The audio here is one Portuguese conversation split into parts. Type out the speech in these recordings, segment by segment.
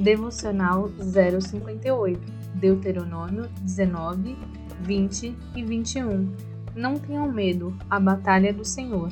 Devocional 058, Deuteronômio 19, 20 e 21. Não tenham medo, a batalha do Senhor.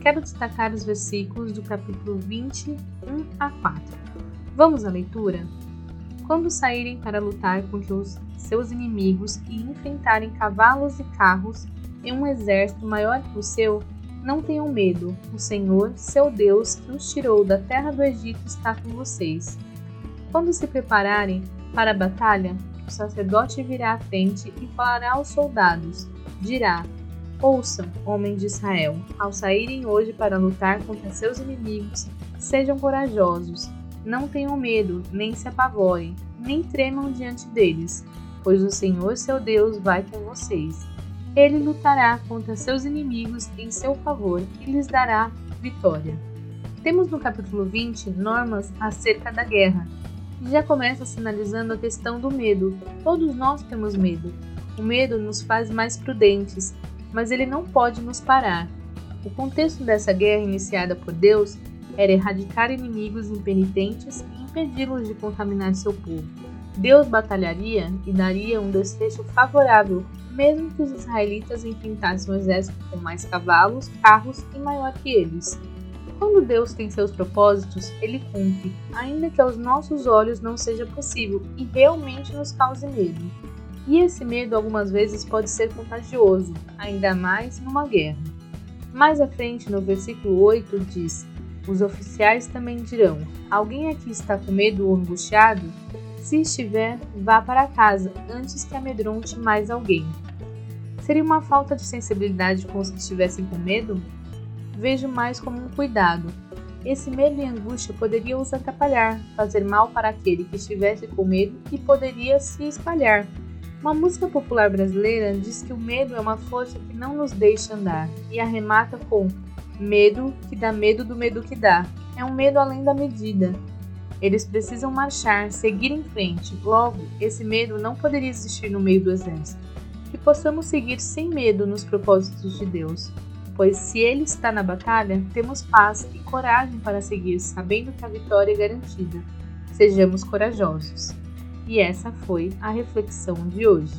Quero destacar os versículos do capítulo 21 a 4. Vamos à leitura? Quando saírem para lutar contra os seus inimigos e enfrentarem cavalos e carros em um exército maior que o seu, não tenham medo. O Senhor, seu Deus, que os tirou da terra do Egito, está com vocês. Quando se prepararem para a batalha, o sacerdote virá à frente e falará aos soldados. Dirá: Ouçam, homens de Israel, ao saírem hoje para lutar contra seus inimigos, sejam corajosos. Não tenham medo, nem se apavorem, nem tremam diante deles, pois o Senhor seu Deus vai com vocês. Ele lutará contra seus inimigos em seu favor e lhes dará vitória. Temos no capítulo 20 normas acerca da guerra. Já começa sinalizando a questão do medo. Todos nós temos medo. O medo nos faz mais prudentes, mas ele não pode nos parar. O contexto dessa guerra iniciada por Deus era erradicar inimigos impenitentes e impedi-los de contaminar seu povo. Deus batalharia e daria um desfecho favorável, mesmo que os israelitas enfrentassem um exército com mais cavalos, carros e maior que eles. Quando Deus tem seus propósitos, ele cumpre, ainda que aos nossos olhos não seja possível e realmente nos cause medo. E esse medo algumas vezes pode ser contagioso, ainda mais numa guerra. Mais à frente, no versículo 8, diz: Os oficiais também dirão: Alguém aqui está com medo ou angustiado? Se estiver, vá para casa antes que amedronte mais alguém. Seria uma falta de sensibilidade com os que estivessem com medo? Vejo mais como um cuidado. Esse medo e angústia poderiam os atrapalhar, fazer mal para aquele que estivesse com medo e poderia se espalhar. Uma música popular brasileira diz que o medo é uma força que não nos deixa andar e arremata com medo que dá medo do medo que dá. É um medo além da medida, eles precisam marchar, seguir em frente. Logo, esse medo não poderia existir no meio do exército. Que possamos seguir sem medo nos propósitos de Deus, pois se Ele está na batalha, temos paz e coragem para seguir, sabendo que a vitória é garantida. Sejamos corajosos. E essa foi a reflexão de hoje.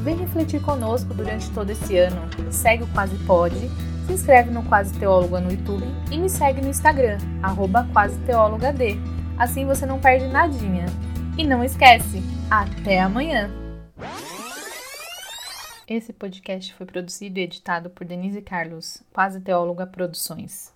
Vem refletir conosco durante todo esse ano. Segue o Quase Pode se inscreve no Quase Teóloga no YouTube e me segue no Instagram, arroba quaseteólogad. Assim você não perde nadinha. E não esquece, até amanhã! Esse podcast foi produzido e editado por Denise Carlos, Quase Teóloga Produções.